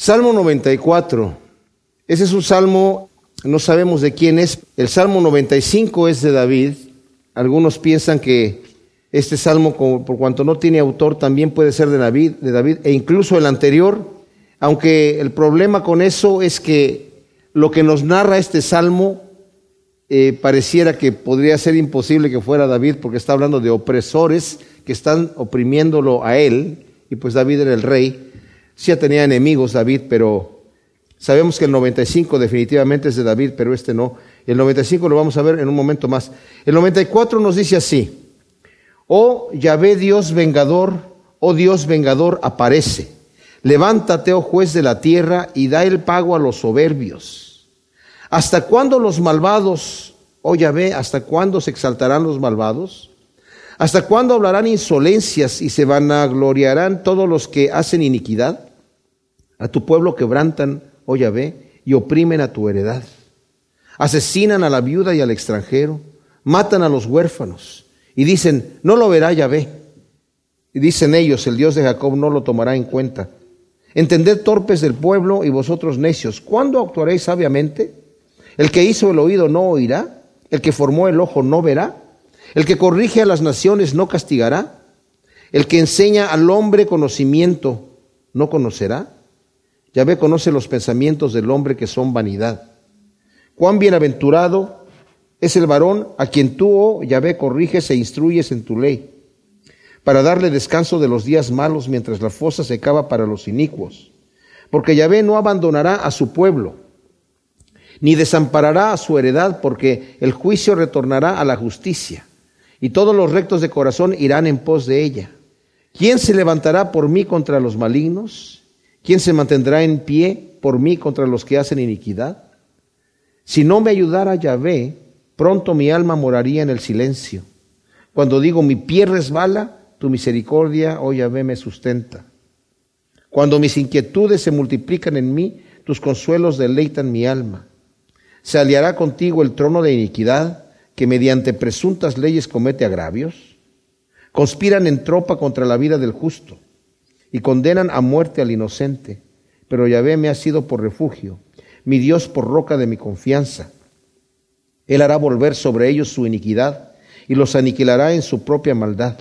Salmo 94. Ese es un salmo, no sabemos de quién es. El Salmo 95 es de David. Algunos piensan que este salmo, por cuanto no tiene autor, también puede ser de David, de David, e incluso el anterior, aunque el problema con eso es que lo que nos narra este salmo eh, pareciera que podría ser imposible que fuera David, porque está hablando de opresores que están oprimiéndolo a él, y pues David era el rey. Sí tenía enemigos David, pero sabemos que el 95 definitivamente es de David, pero este no. El 95 lo vamos a ver en un momento más. El 94 nos dice así, oh Yahvé Dios vengador, oh Dios vengador, aparece. Levántate, oh juez de la tierra, y da el pago a los soberbios ¿Hasta cuándo los malvados, oh Yahvé, hasta cuándo se exaltarán los malvados? ¿Hasta cuándo hablarán insolencias y se vanagloriarán todos los que hacen iniquidad? A tu pueblo quebrantan, oh Yahvé, y oprimen a tu heredad. Asesinan a la viuda y al extranjero, matan a los huérfanos y dicen, no lo verá Yahvé. Y dicen ellos, el Dios de Jacob no lo tomará en cuenta. Entended torpes del pueblo y vosotros necios, ¿cuándo actuaréis sabiamente? El que hizo el oído no oirá, el que formó el ojo no verá, el que corrige a las naciones no castigará, el que enseña al hombre conocimiento no conocerá. Yahvé conoce los pensamientos del hombre que son vanidad. Cuán bienaventurado es el varón a quien tú, oh Yahvé, corriges e instruyes en tu ley, para darle descanso de los días malos mientras la fosa se cava para los inicuos. Porque Yahvé no abandonará a su pueblo ni desamparará a su heredad, porque el juicio retornará a la justicia, y todos los rectos de corazón irán en pos de ella. ¿Quién se levantará por mí contra los malignos? ¿Quién se mantendrá en pie por mí contra los que hacen iniquidad? Si no me ayudara Yahvé, pronto mi alma moraría en el silencio. Cuando digo mi pie resbala, tu misericordia, oh Yahvé, me sustenta. Cuando mis inquietudes se multiplican en mí, tus consuelos deleitan mi alma. ¿Se aliará contigo el trono de iniquidad que mediante presuntas leyes comete agravios? Conspiran en tropa contra la vida del justo y condenan a muerte al inocente. Pero Yahvé me ha sido por refugio, mi Dios por roca de mi confianza. Él hará volver sobre ellos su iniquidad y los aniquilará en su propia maldad.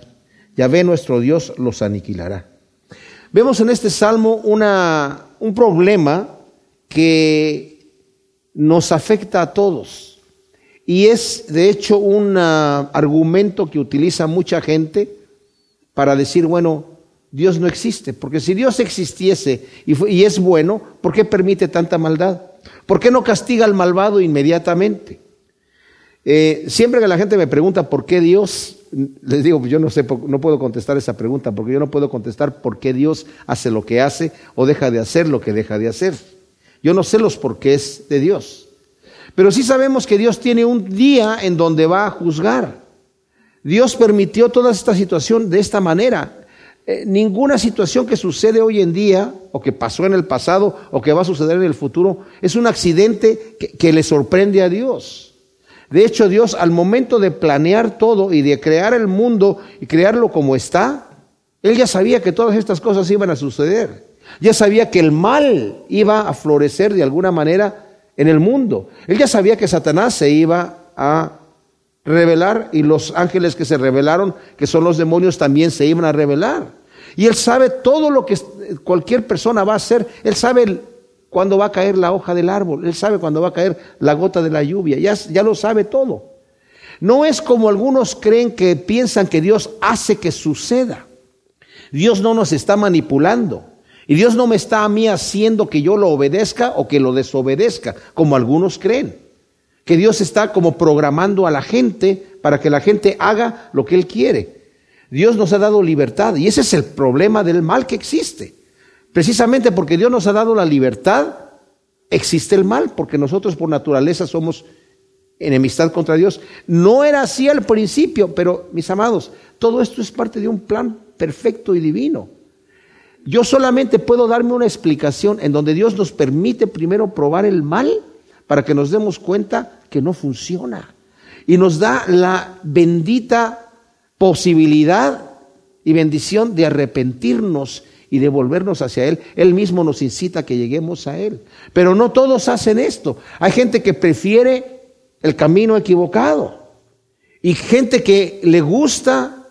Yahvé nuestro Dios los aniquilará. Vemos en este salmo una, un problema que nos afecta a todos. Y es, de hecho, un ah, argumento que utiliza mucha gente para decir, bueno, Dios no existe. Porque si Dios existiese y, es bueno, ¿por qué permite tanta maldad? ¿Por qué no castiga al malvado inmediatamente? Eh, siempre que la gente me pregunta por qué Dios, les digo, yo no sé, no puedo contestar esa pregunta, porque yo no puedo contestar por qué Dios hace lo que hace o deja de hacer lo que deja de hacer. Yo no sé los porqués de Dios. Pero sí sabemos que Dios tiene un día en donde va a juzgar. Dios permitió toda esta situación de esta manera. Eh, ninguna situación que sucede hoy en día, o que pasó en el pasado, o que va a suceder en el futuro, es un accidente que, que le sorprende a Dios. De hecho, Dios al momento de planear todo y de crear el mundo y crearlo como está, Él ya sabía que todas estas cosas iban a suceder. Ya sabía que el mal iba a florecer de alguna manera en el mundo. Él ya sabía que Satanás se iba a revelar y los ángeles que se revelaron, que son los demonios, también se iban a revelar. Y él sabe todo lo que cualquier persona va a hacer. Él sabe cuándo va a caer la hoja del árbol. Él sabe cuándo va a caer la gota de la lluvia. Ya, ya lo sabe todo. No es como algunos creen que piensan que Dios hace que suceda. Dios no nos está manipulando. Y Dios no me está a mí haciendo que yo lo obedezca o que lo desobedezca, como algunos creen. Que Dios está como programando a la gente para que la gente haga lo que Él quiere. Dios nos ha dado libertad y ese es el problema del mal que existe. Precisamente porque Dios nos ha dado la libertad, existe el mal, porque nosotros por naturaleza somos enemistad contra Dios. No era así al principio, pero mis amados, todo esto es parte de un plan perfecto y divino. Yo solamente puedo darme una explicación en donde Dios nos permite primero probar el mal para que nos demos cuenta que no funciona. Y nos da la bendita posibilidad y bendición de arrepentirnos y de volvernos hacia Él. Él mismo nos incita a que lleguemos a Él. Pero no todos hacen esto. Hay gente que prefiere el camino equivocado y gente que le gusta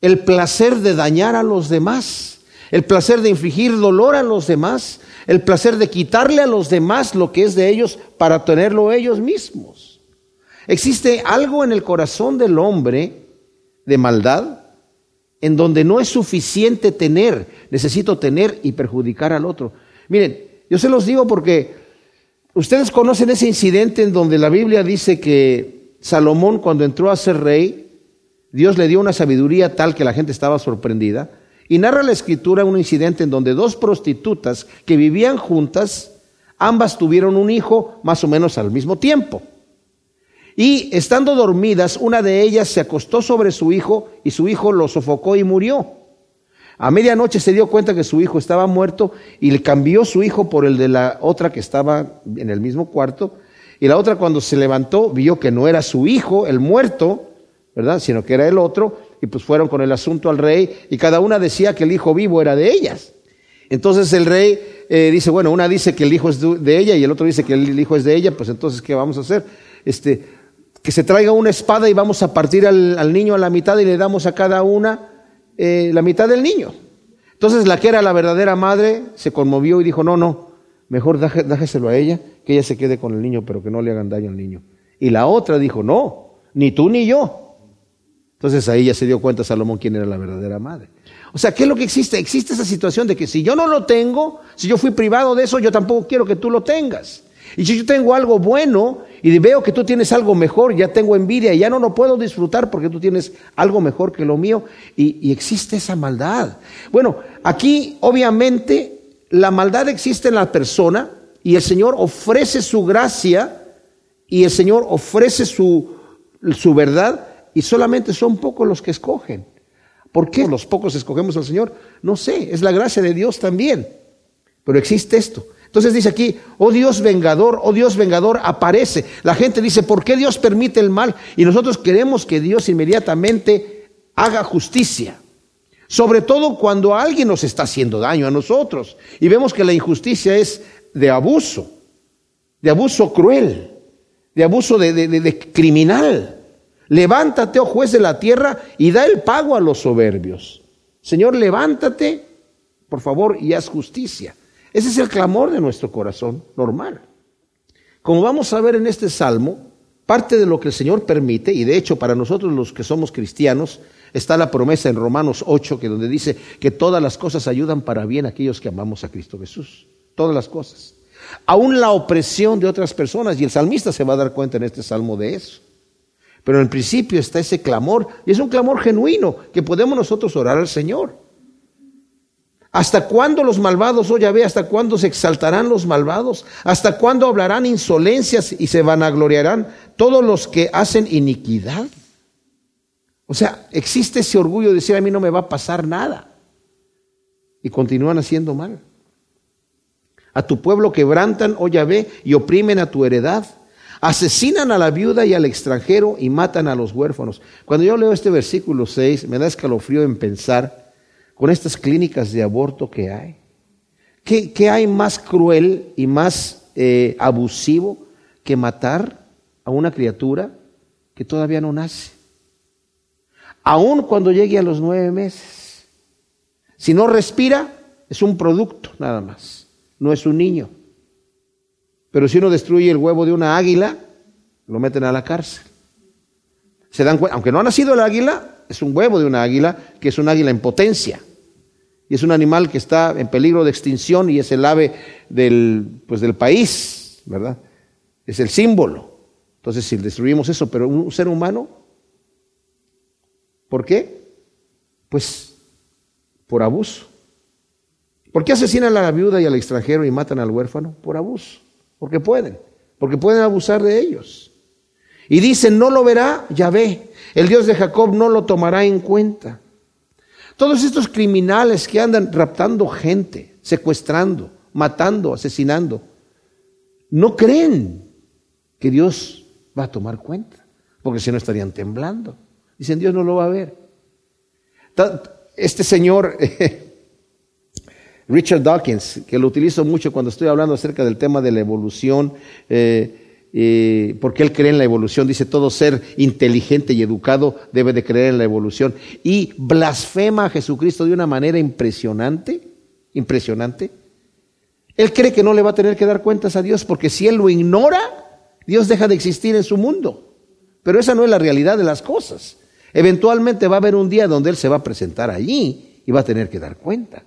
el placer de dañar a los demás, el placer de infligir dolor a los demás, el placer de quitarle a los demás lo que es de ellos para tenerlo ellos mismos. Existe algo en el corazón del hombre de maldad en donde no es suficiente tener, necesito tener y perjudicar al otro. Miren, yo se los digo porque ustedes conocen ese incidente en donde la Biblia dice que Salomón cuando entró a ser rey, Dios le dio una sabiduría tal que la gente estaba sorprendida. Y narra la escritura un incidente en donde dos prostitutas que vivían juntas, ambas tuvieron un hijo más o menos al mismo tiempo. Y estando dormidas, una de ellas se acostó sobre su hijo y su hijo lo sofocó y murió. A medianoche se dio cuenta que su hijo estaba muerto y le cambió su hijo por el de la otra que estaba en el mismo cuarto. Y la otra cuando se levantó vio que no era su hijo, el muerto, ¿verdad? Sino que era el otro. Y pues fueron con el asunto al rey y cada una decía que el hijo vivo era de ellas. Entonces el rey eh, dice, bueno, una dice que el hijo es de ella y el otro dice que el hijo es de ella, pues entonces, ¿qué vamos a hacer? Este, que se traiga una espada y vamos a partir al, niño a la mitad y le damos a cada una eh, la mitad del niño. Entonces la que era la verdadera madre se conmovió y dijo, no, no, mejor déjeselo a ella, que ella se quede con el niño, pero que no le hagan daño al niño. Y la otra dijo, no, ni tú ni yo. Entonces ahí ya se dio cuenta Salomón quién era la verdadera madre. O sea, ¿qué es lo que existe? Existe esa situación de que si yo no lo tengo, si yo fui privado de eso, yo tampoco quiero que tú lo tengas. Y si yo tengo algo bueno y veo que tú tienes algo mejor, ya tengo envidia y ya no lo puedo disfrutar porque tú tienes algo mejor que lo mío y, existe esa maldad. Bueno, aquí obviamente la maldad existe en la persona y el Señor ofrece su gracia y el Señor ofrece su, su verdad y solamente son pocos los que escogen. ¿Por qué los pocos escogemos al Señor? No sé, es la gracia de Dios también. Pero existe esto. Entonces dice aquí, oh Dios vengador, oh Dios vengador, aparece. La gente dice, ¿por qué Dios permite el mal? Y nosotros queremos que Dios inmediatamente haga justicia. Sobre todo cuando alguien nos está haciendo daño a nosotros. Y vemos que la injusticia es de abuso, de abuso cruel, de abuso de, de criminal. Levántate, oh juez de la tierra, y da el pago a los soberbios. Señor, levántate, por favor, y haz justicia. Ese es el clamor de nuestro corazón normal. Como vamos a ver en este salmo, parte de lo que el Señor permite, y de hecho para nosotros los que somos cristianos, está la promesa en Romanos 8, que donde dice que todas las cosas ayudan para bien a aquellos que amamos a Cristo Jesús. Todas las cosas. Aún la opresión de otras personas, y el salmista se va a dar cuenta en este salmo de eso. Pero en el principio está ese clamor, y es un clamor genuino que podemos nosotros orar al Señor. ¿Hasta cuándo los malvados, oh Yahvé, hasta cuándo se exaltarán los malvados? ¿Hasta cuándo hablarán insolencias y se vanagloriarán todos los que hacen iniquidad? O sea, existe ese orgullo de decir a mí no me va a pasar nada. Y continúan haciendo mal. A tu pueblo quebrantan, oh Yahvé, y oprimen a tu heredad. Asesinan a la viuda y al extranjero y matan a los huérfanos. Cuando yo leo este versículo 6, me da escalofrío en pensar con estas clínicas de aborto que hay? ¿Qué, hay más cruel y más eh, abusivo que matar a una criatura que todavía no nace? Aún cuando llegue a los nueve meses. Si no respira, es un producto nada más, no es un niño. Pero si uno destruye el huevo de una águila, lo meten a la cárcel. Se dan aunque no ha nacido el águila, es un huevo de una águila que es un águila en potencia y es un animal que está en peligro de extinción y es el ave del, pues del país, ¿verdad? Es el símbolo. Entonces, si destruimos eso, pero un ser humano, ¿por qué? Pues por abuso. ¿Por qué asesinan a la viuda y al extranjero y matan al huérfano? Por abuso. Porque pueden. Porque pueden abusar de ellos. Y dicen, no lo verá Yahvé. El Dios de Jacob no lo tomará en cuenta. Todos estos criminales que andan raptando gente, secuestrando, matando, asesinando, no creen que Dios va a tomar cuenta, porque si no estarían temblando. Dicen, Dios no lo va a ver. Este señor Richard Dawkins, que lo utilizo mucho cuando estoy hablando acerca del tema de la evolución, eh, porque él cree en la evolución, dice todo ser inteligente y educado debe de creer en la evolución, y blasfema a Jesucristo de una manera impresionante, impresionante. Él cree que no le va a tener que dar cuentas a Dios, porque si él lo ignora, Dios deja de existir en su mundo. Pero esa no es la realidad de las cosas. Eventualmente va a haber un día donde Él se va a presentar allí y va a tener que dar cuenta.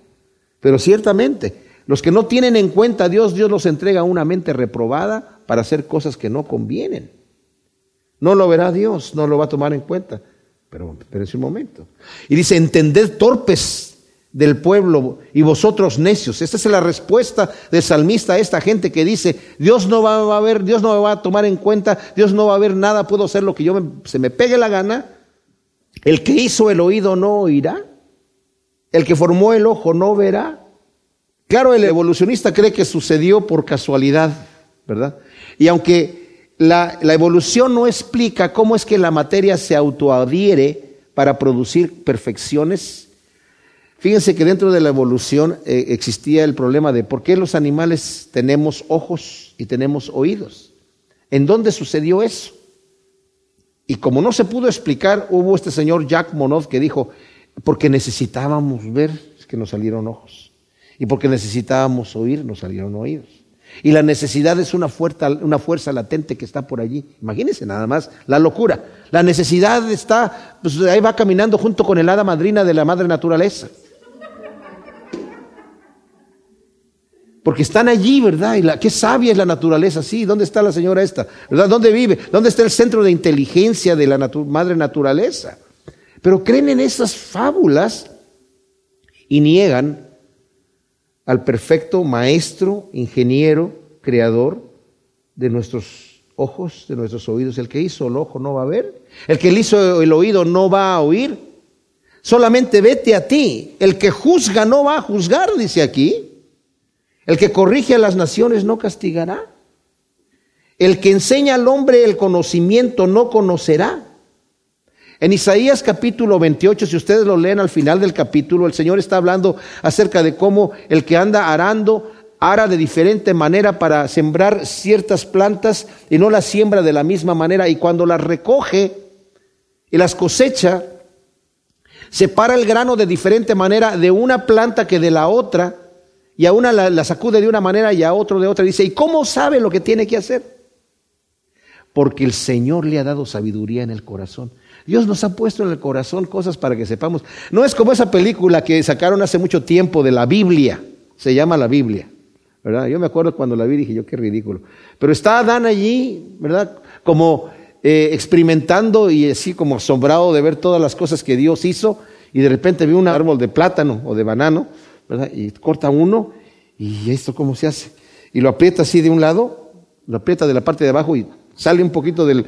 Pero ciertamente, los que no tienen en cuenta a Dios, Dios los entrega una mente reprobada para hacer cosas que no convienen. No lo verá Dios, no lo va a tomar en cuenta. Pero, pero es un momento. Y dice, entended torpes del pueblo y vosotros necios. Esta es la respuesta del salmista a esta gente que dice, Dios no va a ver, Dios no me va a tomar en cuenta, Dios no va a ver nada, puedo hacer lo que yo se me pegue la gana. El que hizo el oído no oirá. El que formó el ojo no verá. Claro, el evolucionista cree que sucedió por casualidad, ¿verdad? Y aunque la, evolución no explica cómo es que la materia se autoadhiere para producir perfecciones, Fíjense que dentro de la evolución eh, existía el problema de por qué los animales tenemos ojos y tenemos oídos. ¿En dónde sucedió eso? Y como no se pudo explicar, hubo este señor Jack Monod que dijo, porque necesitábamos ver, que nos salieron ojos. Y porque necesitábamos oír, nos salieron oídos. Y la necesidad es una fuerza, una fuerza latente que está por allí. Imagínense nada más la locura. La necesidad está, pues ahí va caminando junto con el hada madrina de la madre naturaleza. Porque están allí, ¿verdad? Y la, qué sabia es la naturaleza, sí. ¿Dónde está la señora esta? ¿Verdad? ¿Dónde vive? ¿Dónde está el centro de inteligencia de la madre naturaleza? Pero creen en esas fábulas y niegan al perfecto maestro, ingeniero, creador de nuestros ojos, de nuestros oídos. El que hizo el ojo no va a ver. El que hizo el oído no va a oír. Solamente vete a ti. El que juzga no va a juzgar, dice aquí. El que corrige a las naciones no castigará. El que enseña al hombre el conocimiento no conocerá. En Isaías capítulo 28, si ustedes lo leen al final del capítulo, el Señor está hablando acerca de cómo el que anda arando ara de diferente manera para sembrar ciertas plantas y no las siembra de la misma manera y cuando las recoge y las cosecha, separa el grano de diferente manera de una planta que de la otra y a una la, sacude de una manera y a otro de otra. Dice, ¿y cómo sabe lo que tiene que hacer? Porque el Señor le ha dado sabiduría en el corazón. Dios nos ha puesto en el corazón cosas para que sepamos. No es como esa película que sacaron hace mucho tiempo de la Biblia. Se llama la Biblia. ¿verdad? Yo me acuerdo cuando la vi dije yo qué ridículo. Pero está Adán allí, ¿verdad? Como eh, experimentando y así como asombrado de ver todas las cosas que Dios hizo y de repente vio un árbol de plátano o de banano y corta uno, y esto cómo se hace. Y lo aprieta así de un lado, lo aprieta de la parte de abajo y sale un poquito del,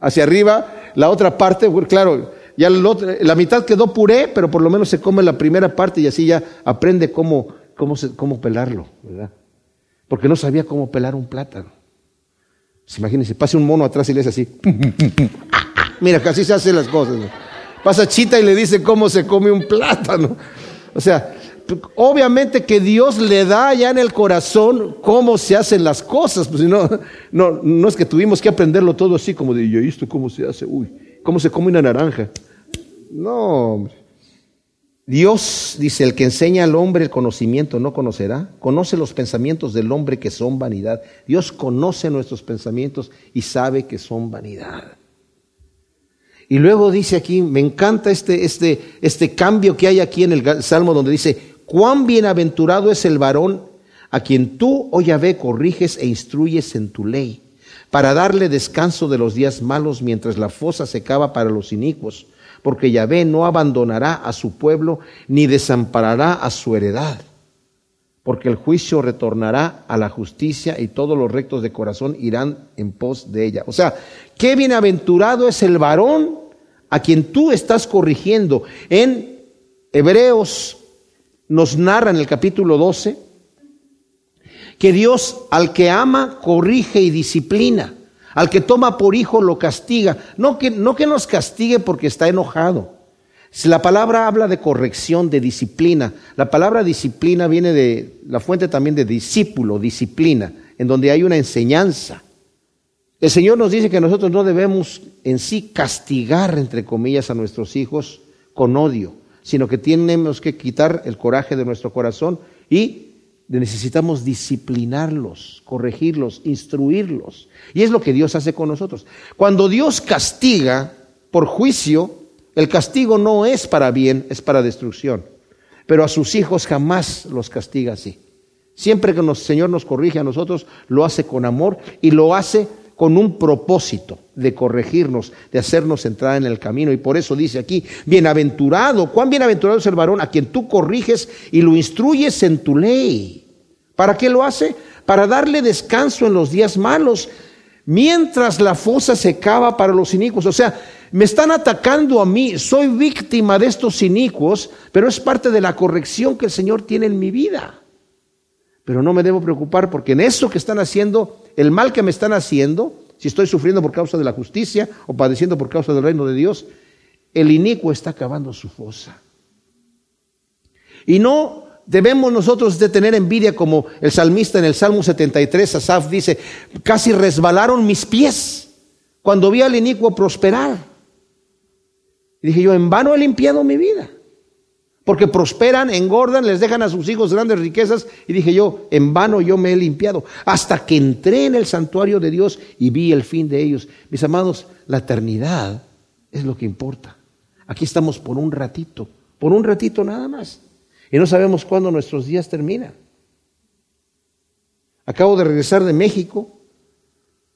hacia arriba, la otra parte, claro, ya la mitad quedó puré, pero por lo menos se come la primera parte y así ya aprende cómo, cómo, cómo pelarlo, ¿verdad? Porque no sabía cómo pelar un plátano. Pues imagínense, pase un mono atrás y le hace así. Mira, casi se hacen las cosas. Pasa Chita y le dice cómo se come un plátano. O sea, obviamente que Dios le da ya en el corazón cómo se hacen las cosas, pues no, no, no es que tuvimos que aprenderlo todo así como de, ¿y esto cómo se hace? Uy, ¿cómo se come una naranja? No, Dios dice, el que enseña al hombre el conocimiento no conocerá, conoce los pensamientos del hombre que son vanidad. Dios conoce nuestros pensamientos y sabe que son vanidad. Y luego dice aquí, me encanta este, este, este cambio que hay aquí en el Salmo donde dice, cuán bienaventurado es el varón a quien tú, oh Yahvé, corriges e instruyes en tu ley, para darle descanso de los días malos mientras la fosa se cava para los inicuos, porque Yahvé no abandonará a su pueblo ni desamparará a su heredad, porque el juicio retornará a la justicia y todos los rectos de corazón irán en pos de ella. O sea, qué bienaventurado es el varón a quien tú estás corrigiendo. En Hebreos nos narra en el capítulo 12 que Dios al que ama corrige y disciplina, al que toma por hijo lo castiga, no que, no que nos castigue porque está enojado, Si la palabra habla de corrección, de disciplina. La palabra disciplina viene de la fuente también de discípulo, disciplina, en donde hay una enseñanza. El Señor nos dice que nosotros no debemos en sí castigar, entre comillas, a nuestros hijos con odio, sino que tenemos que quitar el coraje de nuestro corazón y necesitamos disciplinarlos, corregirlos, instruirlos. Y es lo que Dios hace con nosotros. Cuando Dios castiga por juicio, el castigo no es para bien, es para destrucción. Pero a sus hijos jamás los castiga así. Siempre que el Señor nos corrige a nosotros, lo hace con amor y lo hace con un propósito de corregirnos, de hacernos entrar en el camino. Y por eso dice aquí, bienaventurado, cuán bienaventurado es el varón a quien tú corriges y lo instruyes en tu ley. ¿Para qué lo hace? Para darle descanso en los días malos, mientras la fosa se cava para los inicuos. O sea, me están atacando a mí, soy víctima de estos inicuos, pero es parte de la corrección que el Señor tiene en mi vida. Pero no me debo preocupar porque en eso que están haciendo, el mal que me están haciendo, si estoy sufriendo por causa de la justicia o padeciendo por causa del reino de Dios, el inicuo está acabando su fosa. Y no debemos nosotros de tener envidia como el salmista en el Salmo 73, Asaf dice, casi resbalaron mis pies cuando vi al inicuo prosperar. Y dije yo, en vano he limpiado mi vida porque prosperan, engordan, les dejan a sus hijos grandes riquezas. Y dije yo, en vano yo me he limpiado, hasta que entré en el santuario de Dios y vi el fin de ellos. Mis amados, la eternidad es lo que importa. Aquí estamos por un ratito, por un ratito nada más. Y no sabemos cuándo nuestros días terminan. Acabo de regresar de México.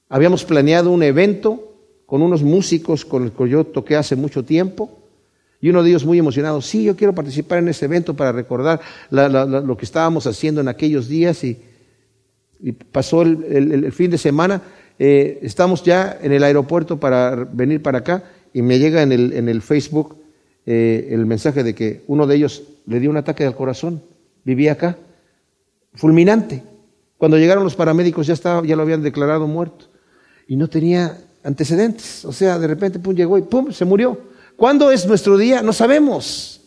Habíamos planeado un evento con unos músicos con los que yo toqué hace mucho tiempo. Y uno de ellos muy emocionado, sí, yo quiero participar en ese evento para recordar lo que estábamos haciendo en aquellos días. Y, pasó el, fin de semana, eh, estamos ya en el aeropuerto para venir para acá y me llega en el, en el Facebook eh, el mensaje de que uno de ellos le dio un ataque al corazón, vivía acá, fulminante. Cuando llegaron los paramédicos ya, estaba, ya lo habían declarado muerto y no tenía antecedentes. O sea, de repente pum, llegó y pum, se murió. ¿Cuándo es nuestro día? No sabemos.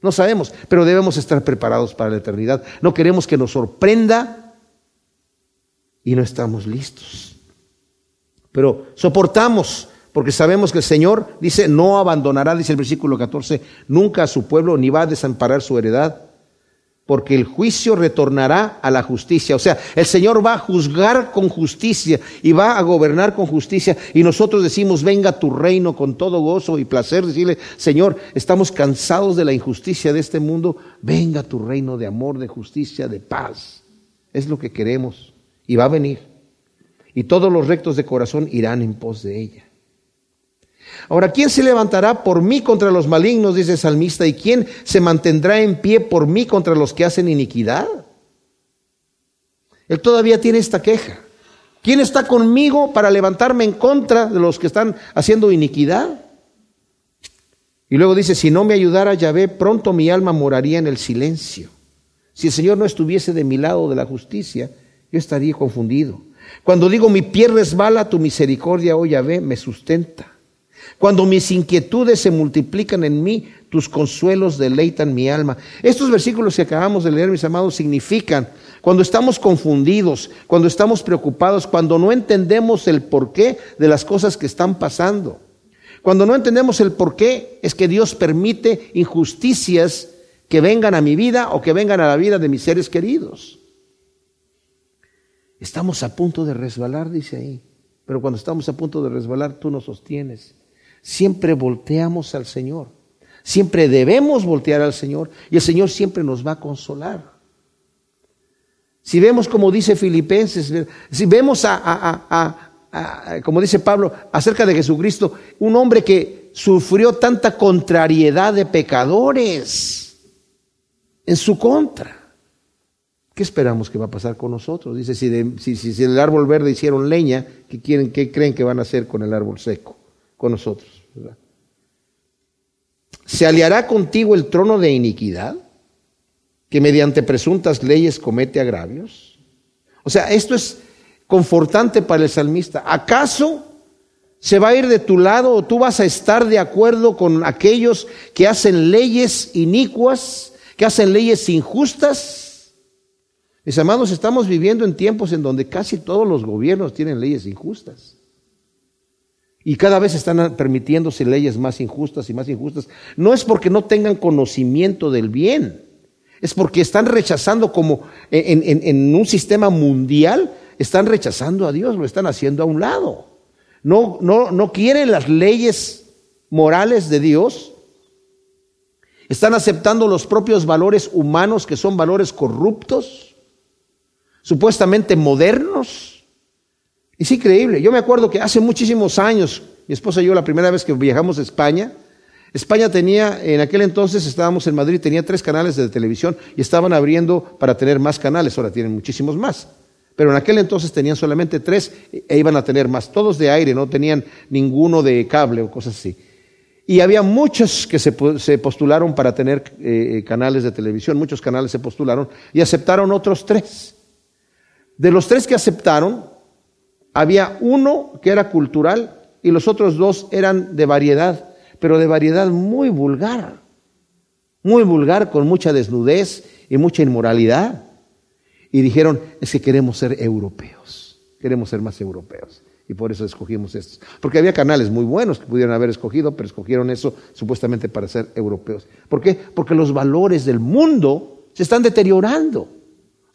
No sabemos, pero debemos estar preparados para la eternidad. No queremos que nos sorprenda y no estamos listos. Pero soportamos, porque sabemos que el Señor dice, no abandonará, dice el versículo 14, nunca a su pueblo, ni va a desamparar su heredad porque el juicio retornará a la justicia. O sea, el Señor va a juzgar con justicia y va a gobernar con justicia. Y nosotros decimos, venga tu reino con todo gozo y placer. Decirle, Señor, estamos cansados de la injusticia de este mundo. Venga tu reino de amor, de justicia, de paz. Es lo que queremos. Y va a venir. Y todos los rectos de corazón irán en pos de ella. Ahora, ¿quién se levantará por mí contra los malignos? Dice el salmista. ¿Y quién se mantendrá en pie por mí contra los que hacen iniquidad? Él todavía tiene esta queja. ¿Quién está conmigo para levantarme en contra de los que están haciendo iniquidad? Y luego dice, si no me ayudara Yahvé, pronto mi alma moraría en el silencio. Si el Señor no estuviese de mi lado de la justicia, yo estaría confundido. Cuando digo mi pie resbala, tu misericordia, oh Yahvé, me sustenta. Cuando mis inquietudes se multiplican en mí, tus consuelos deleitan mi alma. Estos versículos que acabamos de leer, mis amados, significan cuando estamos confundidos, cuando estamos preocupados, cuando no entendemos el porqué de las cosas que están pasando. Cuando no entendemos el porqué es que Dios permite injusticias que vengan a mi vida o que vengan a la vida de mis seres queridos. Estamos a punto de resbalar, dice ahí. Pero cuando estamos a punto de resbalar, tú nos sostienes siempre volteamos al Señor. Siempre debemos voltear al Señor y el Señor siempre nos va a consolar. Si vemos como dice Filipenses, si vemos a, como dice Pablo, acerca de Jesucristo, un hombre que sufrió tanta contrariedad de pecadores en su contra. ¿Qué esperamos que va a pasar con nosotros? Dice, si, si, el árbol verde hicieron leña, ¿qué, quieren, ¿qué creen que van a hacer con el árbol seco? Con nosotros. ¿Se aliará contigo el trono de iniquidad que mediante presuntas leyes comete agravios? O sea, esto es confortante para el salmista. ¿Acaso se va a ir de tu lado o tú vas a estar de acuerdo con aquellos que hacen leyes inicuas, que hacen leyes injustas. Mis amados, estamos viviendo en tiempos en donde casi todos los gobiernos tienen leyes injustas. Y cada vez están permitiéndose leyes más injustas y más injustas. No es porque no tengan conocimiento del bien, es porque están rechazando como en, un sistema mundial, están rechazando a Dios, lo están haciendo a un lado. No, no, no quieren las leyes morales de Dios. Están aceptando los propios valores humanos que son valores corruptos, supuestamente modernos. Es increíble. Yo me acuerdo que hace muchísimos años, mi esposa y yo la primera vez que viajamos a España, España tenía, en aquel entonces estábamos en Madrid, tenía tres canales de televisión y estaban abriendo para tener más canales, ahora tienen muchísimos más. Pero en aquel entonces tenían solamente tres e iban a tener más, todos de aire, no tenían ninguno de cable o cosas así. Y había muchos que se, postularon para tener eh, canales de televisión, muchos canales se postularon y aceptaron otros tres. De los tres que aceptaron, había uno que era cultural y los otros dos eran de variedad, pero de variedad muy vulgar, muy vulgar, con mucha desnudez y mucha inmoralidad y dijeron, es que queremos ser europeos, queremos ser más europeos. Y por eso escogimos estos. Porque había canales muy buenos que pudieron haber escogido, pero escogieron eso supuestamente para ser europeos. ¿Por qué? Porque los valores del mundo se están deteriorando.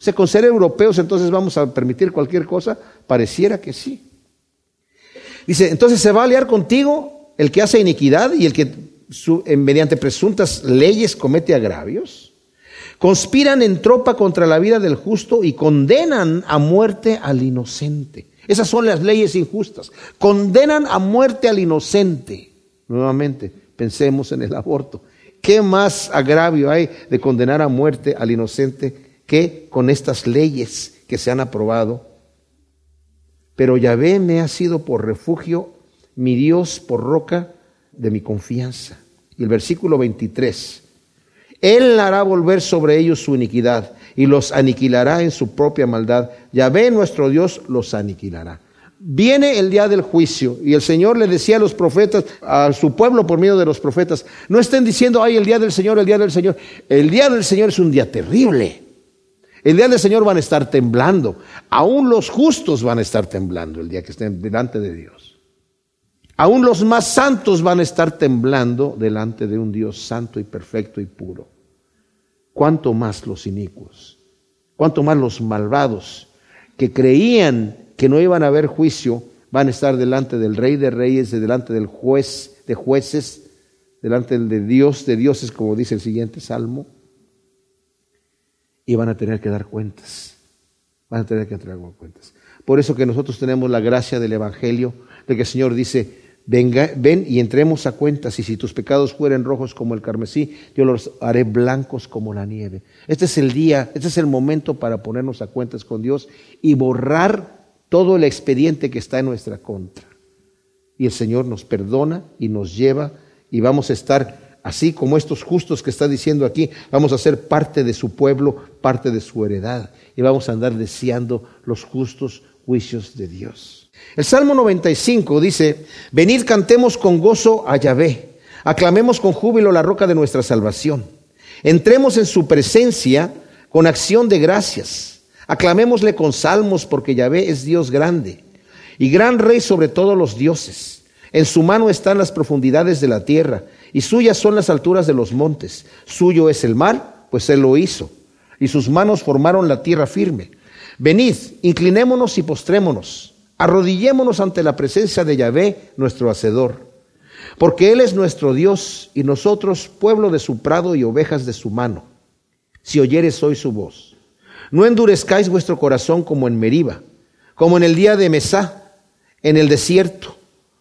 O sea, con ser europeos entonces vamos a permitir cualquier cosa, pareciera que sí. Dice, entonces se va a aliar contigo el que hace iniquidad y el que mediante presuntas leyes comete agravios. Conspiran en tropa contra la vida del justo y condenan a muerte al inocente. Esas son las leyes injustas. Condenan a muerte al inocente. Nuevamente, pensemos en el aborto. ¿Qué más agravio hay de condenar a muerte al inocente que con estas leyes que se han aprobado? Pero Yahvé me ha sido por refugio, mi Dios por roca de mi confianza. Y el versículo 23. Él hará volver sobre ellos su iniquidad y los aniquilará en su propia maldad. Yahvé nuestro Dios los aniquilará. Viene el día del juicio y el Señor le decía a los profetas, a su pueblo por medio de los profetas, no estén diciendo, ay, el día del Señor, el día del Señor. El día del Señor es un día terrible. El día del Señor van a estar temblando. Aún los justos van a estar temblando el día que estén delante de Dios. Aún los más santos van a estar temblando delante de un Dios santo y perfecto y puro cuánto más los inicuos, cuánto más los malvados que creían que no iban a haber juicio, van a estar delante del Rey de Reyes, delante del juez de jueces, delante de Dios de dioses, como dice el siguiente salmo, y van a tener que dar cuentas. Van a tener que entregar cuentas. Por eso que nosotros tenemos la gracia del Evangelio, de que el Señor dice, Venga, ven y entremos a cuentas, y si tus pecados fueren rojos como el carmesí, yo los haré blancos como la nieve. Este es el día, este es el momento para ponernos a cuentas con Dios y borrar todo el expediente que está en nuestra contra. Y el Señor nos perdona y nos lleva y vamos a estar así como estos justos que está diciendo aquí, vamos a ser parte de su pueblo, parte de su heredad y vamos a andar deseando los justos juicios de Dios. El Salmo 95 dice, venid cantemos con gozo a Yahvé, aclamemos con júbilo la roca de nuestra salvación, entremos en su presencia con acción de gracias, aclamémosle con salmos porque Yahvé es Dios grande y gran rey sobre todos los dioses. En su mano están las profundidades de la tierra y suyas son las alturas de los montes. Suyo es el mar, pues él lo hizo, y sus manos formaron la tierra firme. Venid, inclinémonos y postrémonos Arrodillémonos ante la presencia de Yahvé, nuestro Hacedor, porque Él es nuestro Dios y nosotros pueblo de su prado y ovejas de su mano. Si oyeres hoy su voz, no endurezcáis vuestro corazón como en Meriba, como en el día de Mesá, en el desierto,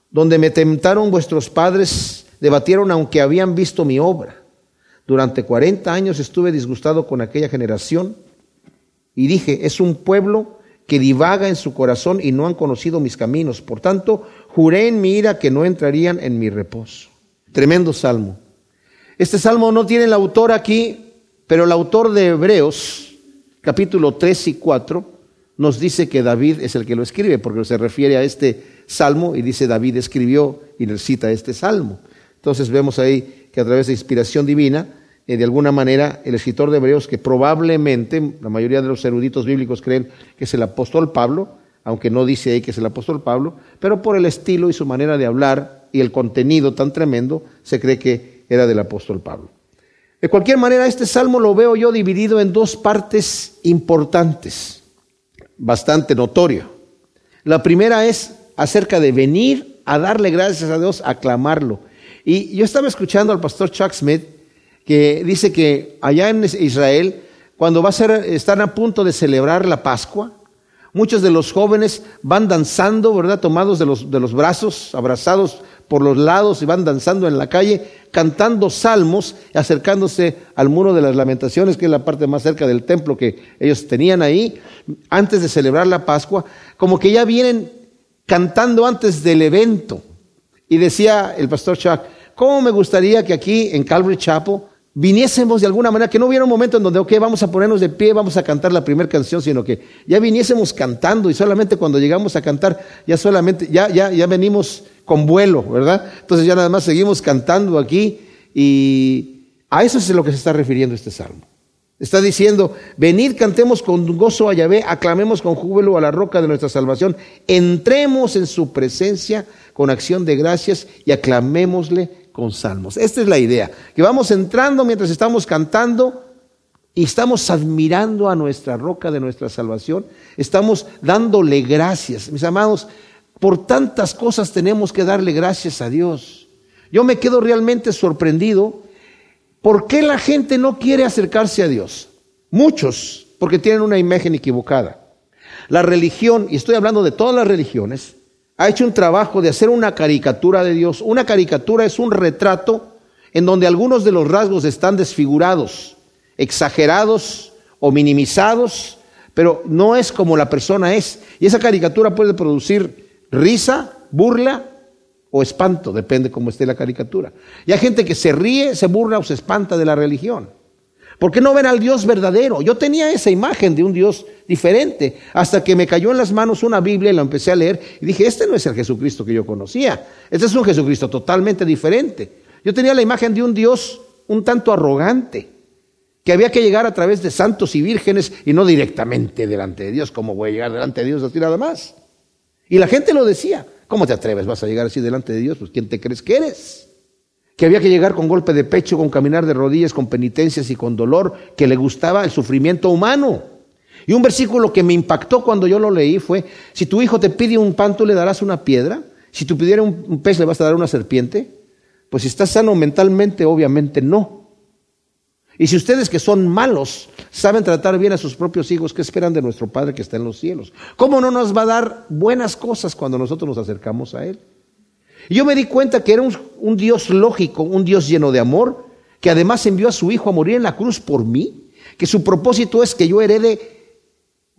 donde me tentaron vuestros padres, debatieron aunque habían visto mi obra. Durante cuarenta años estuve disgustado con aquella generación y dije, es un pueblo que divaga en su corazón y no han conocido mis caminos. Por tanto, juré en mi ira que no entrarían en mi reposo. Tremendo salmo. Este salmo no tiene el autor aquí, pero el autor de Hebreos, capítulo 3 y 4, nos dice que David es el que lo escribe, porque se refiere a este salmo y dice David escribió y cita este salmo. Entonces vemos ahí que a través de inspiración divina, eh, de alguna manera, el escritor de Hebreos, que probablemente la mayoría de los eruditos bíblicos creen que es el apóstol Pablo, aunque no dice ahí que es el apóstol Pablo, pero por el estilo y su manera de hablar y el contenido tan tremendo, se cree que era del apóstol Pablo. De cualquier manera, este salmo lo veo yo dividido en dos partes importantes, bastante notorio. La primera es acerca de venir a darle gracias a Dios, a clamarlo. Y yo estaba escuchando al pastor Chuck Smith que dice que allá en Israel, cuando va a ser, están a punto de celebrar la Pascua, Muchos de los jóvenes van danzando, ¿verdad? Tomados de los, de los brazos, abrazados por los lados y van danzando en la calle, cantando salmos, acercándose al muro de las lamentaciones, que es la parte más cerca del templo que ellos tenían ahí, antes de celebrar la Pascua, como que ya vienen cantando antes del evento. Y decía el pastor Chuck, ¿cómo me gustaría que aquí en Calvary Chapel viniésemos de alguna manera, que no hubiera un momento en donde, ok, vamos a ponernos de pie, vamos a cantar la primera canción, sino que ya viniésemos cantando y solamente cuando llegamos a cantar, ya solamente, ya, ya, ya venimos con vuelo, ¿verdad? Entonces ya nada más seguimos cantando aquí y a eso es a lo que se está refiriendo este salmo. Está diciendo, venid, cantemos con gozo a Yahvé, aclamemos con júbilo a la roca de nuestra salvación, entremos en su presencia con acción de gracias y aclamémosle con salmos. Esta es la idea, que vamos entrando mientras estamos cantando y estamos admirando a nuestra roca de nuestra salvación, estamos dándole gracias. Mis amados, por tantas cosas tenemos que darle gracias a Dios. Yo me quedo realmente sorprendido. ¿Por qué la gente no quiere acercarse a Dios? Muchos, porque tienen una imagen equivocada. La religión, y estoy hablando de todas las religiones, ha hecho un trabajo de hacer una caricatura de Dios. Una caricatura es un retrato en donde algunos de los rasgos están desfigurados, exagerados o minimizados, pero no es como la persona es. Y esa caricatura puede producir risa, burla o espanto, depende cómo esté la caricatura. Y hay gente que se ríe, se burla o se espanta de la religión. ¿Por qué no ven al Dios verdadero? Yo tenía esa imagen de un Dios diferente, hasta que me cayó en las manos una Biblia y la empecé a leer y dije, este no es el Jesucristo que yo conocía, este es un Jesucristo totalmente diferente. Yo tenía la imagen de un Dios un tanto arrogante, que había que llegar a través de santos y vírgenes y no directamente delante de Dios, ¿cómo voy a llegar delante de Dios así nada más? Y la gente lo decía, ¿cómo te atreves? ¿Vas a llegar así delante de Dios? Pues ¿quién te crees que eres? que había que llegar con golpe de pecho, con caminar de rodillas, con penitencias y con dolor, que le gustaba el sufrimiento humano. Y un versículo que me impactó cuando yo lo leí fue, si tu hijo te pide un pan, tú le darás una piedra, si tú pidiera un pez, le vas a dar una serpiente, pues si estás sano mentalmente, obviamente no. Y si ustedes que son malos saben tratar bien a sus propios hijos, ¿qué esperan de nuestro Padre que está en los cielos? ¿Cómo no nos va a dar buenas cosas cuando nosotros nos acercamos a Él? Y yo me di cuenta que era un, un, Dios lógico, un Dios lleno de amor, que además envió a su Hijo a morir en la cruz por mí, que su propósito es que yo herede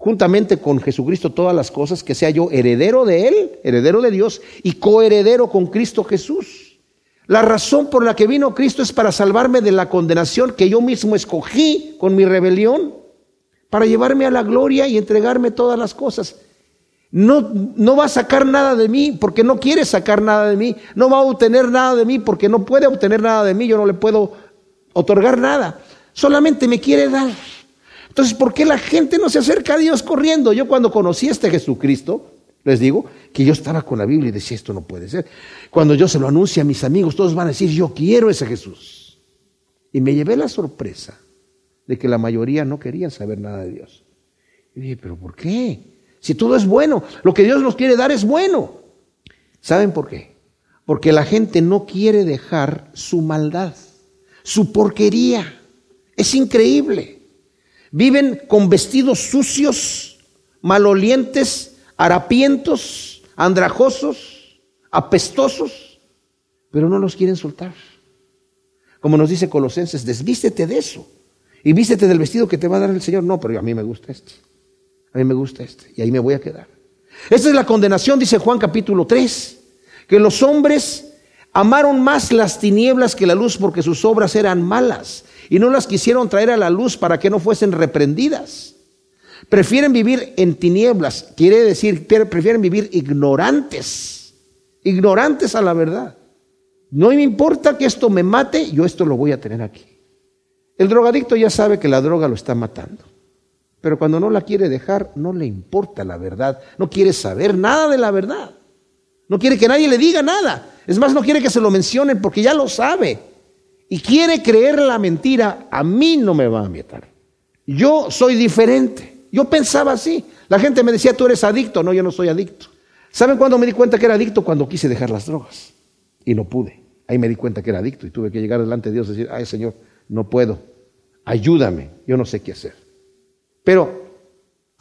juntamente con Jesucristo todas las cosas, que sea yo heredero de Él, heredero de Dios y coheredero con Cristo Jesús. La razón por la que vino Cristo es para salvarme de la condenación que yo mismo escogí con mi rebelión, para llevarme a la gloria y entregarme todas las cosas. No, no va a sacar nada de mí porque no quiere sacar nada de mí. No va a obtener nada de mí porque no puede obtener nada de mí. Yo no le puedo otorgar nada. Solamente me quiere dar. Entonces, ¿por qué la gente no se acerca a Dios corriendo? Yo cuando conocí a este Jesucristo, les digo que yo estaba con la Biblia y decía, esto no puede ser. Cuando yo se lo anuncio a mis amigos, todos van a decir, yo quiero ese Jesús. Y me llevé la sorpresa de que la mayoría no querían saber nada de Dios. Y dije, pero ¿por qué? Si todo es bueno, lo que Dios nos quiere dar es bueno. ¿Saben por qué? Porque la gente no quiere dejar su maldad, su porquería. Es increíble. Viven con vestidos sucios, malolientes, harapientos, andrajosos, apestosos, pero no los quieren soltar. Como nos dice Colosenses, desvístete de eso y vístete del vestido que te va a dar el Señor. No, pero a mí me gusta este. A mí me gusta este y ahí me voy a quedar. Esta es la condenación, dice Juan capítulo 3, que los hombres amaron más las tinieblas que la luz porque sus obras eran malas y no las quisieron traer a la luz para que no fuesen reprendidas. Prefieren vivir en tinieblas, quiere decir, prefieren vivir ignorantes, ignorantes a la verdad. No me importa que esto me mate, yo esto lo voy a tener aquí. El drogadicto ya sabe que la droga lo está matando, pero cuando no la quiere dejar, no le importa la verdad, no quiere saber nada de la verdad, no quiere que nadie le diga nada, es más, no quiere que se lo mencionen porque ya lo sabe y quiere creer la mentira, a mí no me va a matar. Yo soy diferente. Yo pensaba así. La gente me decía, tú eres adicto. No, yo no soy adicto. ¿Saben cuándo me di cuenta que era adicto? Cuando quise dejar las drogas. Y no pude. Ahí me di cuenta que era adicto y tuve que llegar delante de Dios y decir, ay Señor, no puedo. Ayúdame. Yo no sé qué hacer. Pero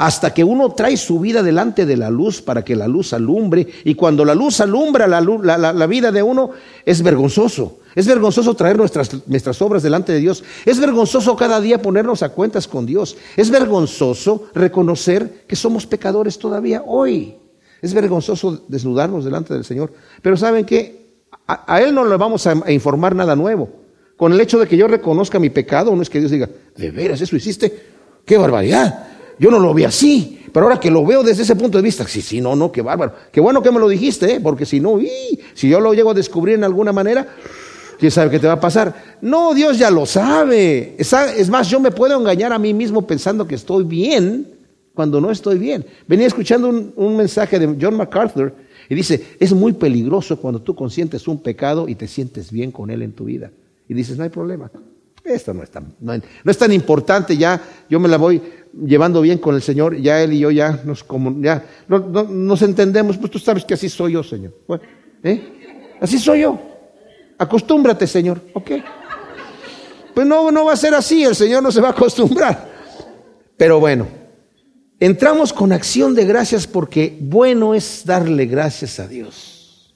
hasta que uno trae su vida delante de la luz para que la luz alumbre, y cuando la luz alumbra la, vida de uno, es vergonzoso. Es vergonzoso traer nuestras, nuestras obras delante de Dios. Es vergonzoso cada día ponernos a cuentas con Dios. Es vergonzoso reconocer que somos pecadores todavía hoy. Es vergonzoso desnudarnos delante del Señor. Pero ¿saben qué? A, Él no le vamos a, a informar nada nuevo. Con el hecho de que yo reconozca mi pecado, no es que Dios diga, ¿de veras eso hiciste? ¡Qué barbaridad! Yo no lo vi así, pero ahora que lo veo desde ese punto de vista, sí, sí, no, no, qué bárbaro. Qué bueno que me lo dijiste, ¿eh? porque si no, si yo lo llego a descubrir en alguna manera, ¿quién sabe qué te va a pasar? No, Dios ya lo sabe. Es más, yo me puedo engañar a mí mismo pensando que estoy bien cuando no estoy bien. Venía escuchando un, un mensaje de John MacArthur y dice, es muy peligroso cuando tú consientes un pecado y te sientes bien con él en tu vida. Y dices, no hay problema. Esto no es tan, no, es tan importante, ya yo me la voy llevando bien con el Señor, ya Él y yo ya nos, como, ya, nos entendemos, pues tú sabes que así soy yo, Señor. ¿eh? Así soy yo. Acostúmbrate, Señor, ¿ok? Pues no, no va a ser así, el Señor no se va a acostumbrar. Pero bueno, entramos con acción de gracias porque bueno es darle gracias a Dios.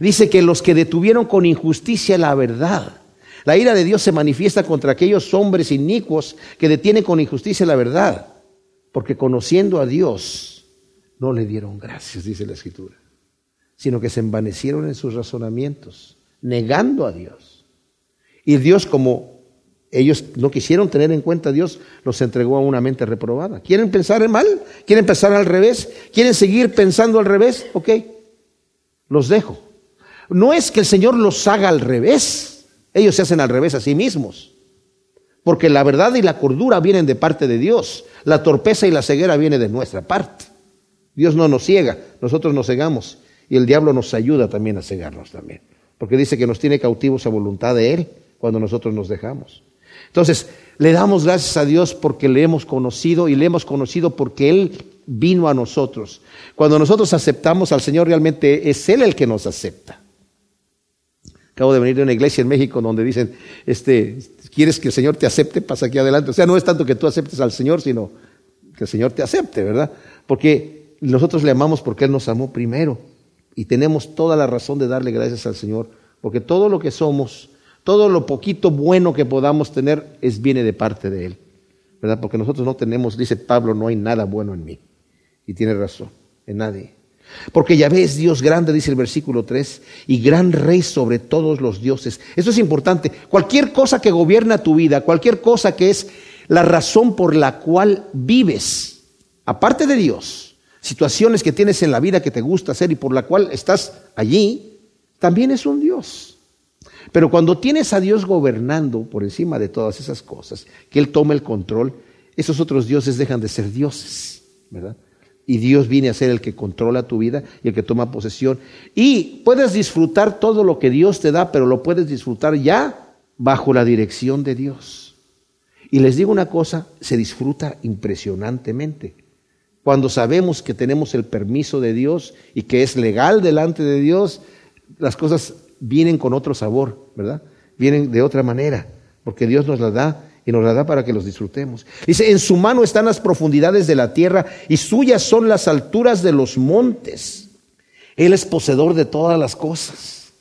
Dice que los que detuvieron con injusticia la verdad, la ira de Dios se manifiesta contra aquellos hombres inicuos que detienen con injusticia la verdad, porque conociendo a Dios no le dieron gracias, dice la Escritura, sino que se envanecieron en sus razonamientos, negando a Dios. Y Dios, como ellos no quisieron tener en cuenta a Dios, los entregó a una mente reprobada. ¿Quieren pensar en mal? ¿Quieren pensar al revés? ¿Quieren seguir pensando al revés? Ok, los dejo. No es que el Señor los haga al revés ellos se hacen al revés a sí mismos. Porque la verdad y la cordura vienen de parte de Dios. La torpeza y la ceguera viene de nuestra parte. Dios no nos ciega, nosotros nos cegamos. Y el diablo nos ayuda también a cegarnos también. Porque dice que nos tiene cautivos a voluntad de Él cuando nosotros nos dejamos. Entonces, le damos gracias a Dios porque le hemos conocido y le hemos conocido porque Él vino a nosotros. Cuando nosotros aceptamos al Señor, realmente es Él el que nos acepta. Acabo de venir de una iglesia en México donde dicen, este, ¿quieres que el Señor te acepte? Pasa aquí adelante. O sea, no es tanto que tú aceptes al Señor, sino que el Señor te acepte, ¿verdad? Porque nosotros le amamos porque Él nos amó primero. Y tenemos toda la razón de darle gracias al Señor. Porque todo lo que somos, todo lo poquito bueno que podamos tener, es viene de parte de Él. ¿Verdad? Porque nosotros no tenemos, dice Pablo, no hay nada bueno en mí. Y tiene razón, en nadie. Porque Yahvé es Dios grande, dice el versículo 3, y gran rey sobre todos los dioses. Eso es importante. Cualquier cosa que gobierna tu vida, cualquier cosa que es la razón por la cual vives, aparte de Dios, situaciones que tienes en la vida que te gusta hacer y por la cual estás allí, también es un Dios. Pero cuando tienes a Dios gobernando por encima de todas esas cosas, que Él tome el control, esos otros dioses dejan de ser dioses, ¿verdad? Y Dios viene a ser el que controla tu vida y el que toma posesión. Y puedes disfrutar todo lo que Dios te da, pero lo puedes disfrutar ya bajo la dirección de Dios. Y les digo una cosa, se disfruta impresionantemente. Cuando sabemos que tenemos el permiso de Dios y que es legal delante de Dios, las cosas vienen con otro sabor, ¿verdad? Vienen de otra manera, porque Dios nos la da y nos la da para que los disfrutemos. Dice, en su mano están las profundidades de la tierra y suyas son las alturas de los montes. Él es poseedor de todas las cosas.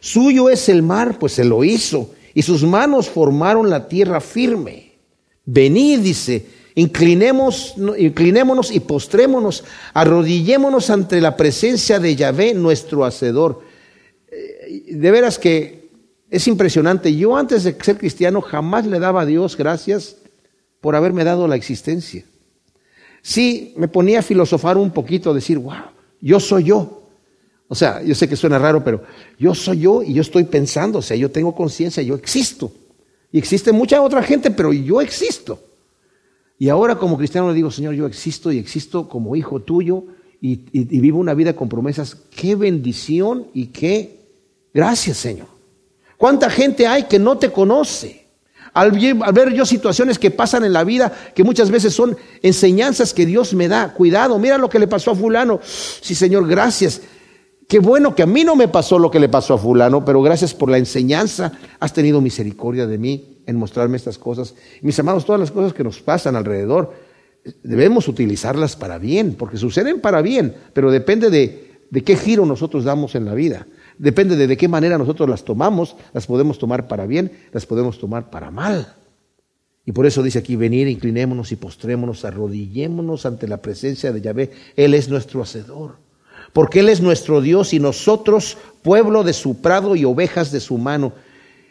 Suyo es el mar, pues se lo hizo, y sus manos formaron la tierra firme. Venid, dice, inclinemos, inclinémonos y postrémonos, arrodillémonos ante la presencia de Yahvé, nuestro Hacedor. Eh, de veras que es impresionante. Yo antes de ser cristiano jamás le daba a Dios gracias por haberme dado la existencia. sí me ponía a filosofar un poquito, decir, wow, yo soy yo. O sea, yo sé que suena raro, pero yo soy yo y yo estoy pensando, o sea, yo tengo conciencia, yo existo. Y existe mucha otra gente, pero yo existo. Y ahora como cristiano le digo, Señor, yo existo y existo como hijo tuyo y, vivo una vida con promesas. Qué bendición y qué gracias, Señor. ¿Cuánta gente hay que no te conoce? Al, ver yo situaciones que pasan en la vida, que muchas veces son enseñanzas que Dios me da. Cuidado, mira lo que le pasó a fulano. Sí, Señor, gracias. Qué bueno que a mí no me pasó lo que le pasó a fulano, pero gracias por la enseñanza. Has tenido misericordia de mí en mostrarme estas cosas. mis amados, todas las cosas que nos pasan alrededor, debemos utilizarlas para bien, porque suceden para bien, pero depende de, de qué giro nosotros damos en la vida. Depende de de qué manera nosotros las tomamos, las podemos tomar para bien, las podemos tomar para mal. Y por eso dice aquí, venir, inclinémonos y postrémonos, arrodillémonos ante la presencia de Yahvé. Él es nuestro hacedor porque Él es nuestro Dios y nosotros pueblo de su prado y ovejas de su mano.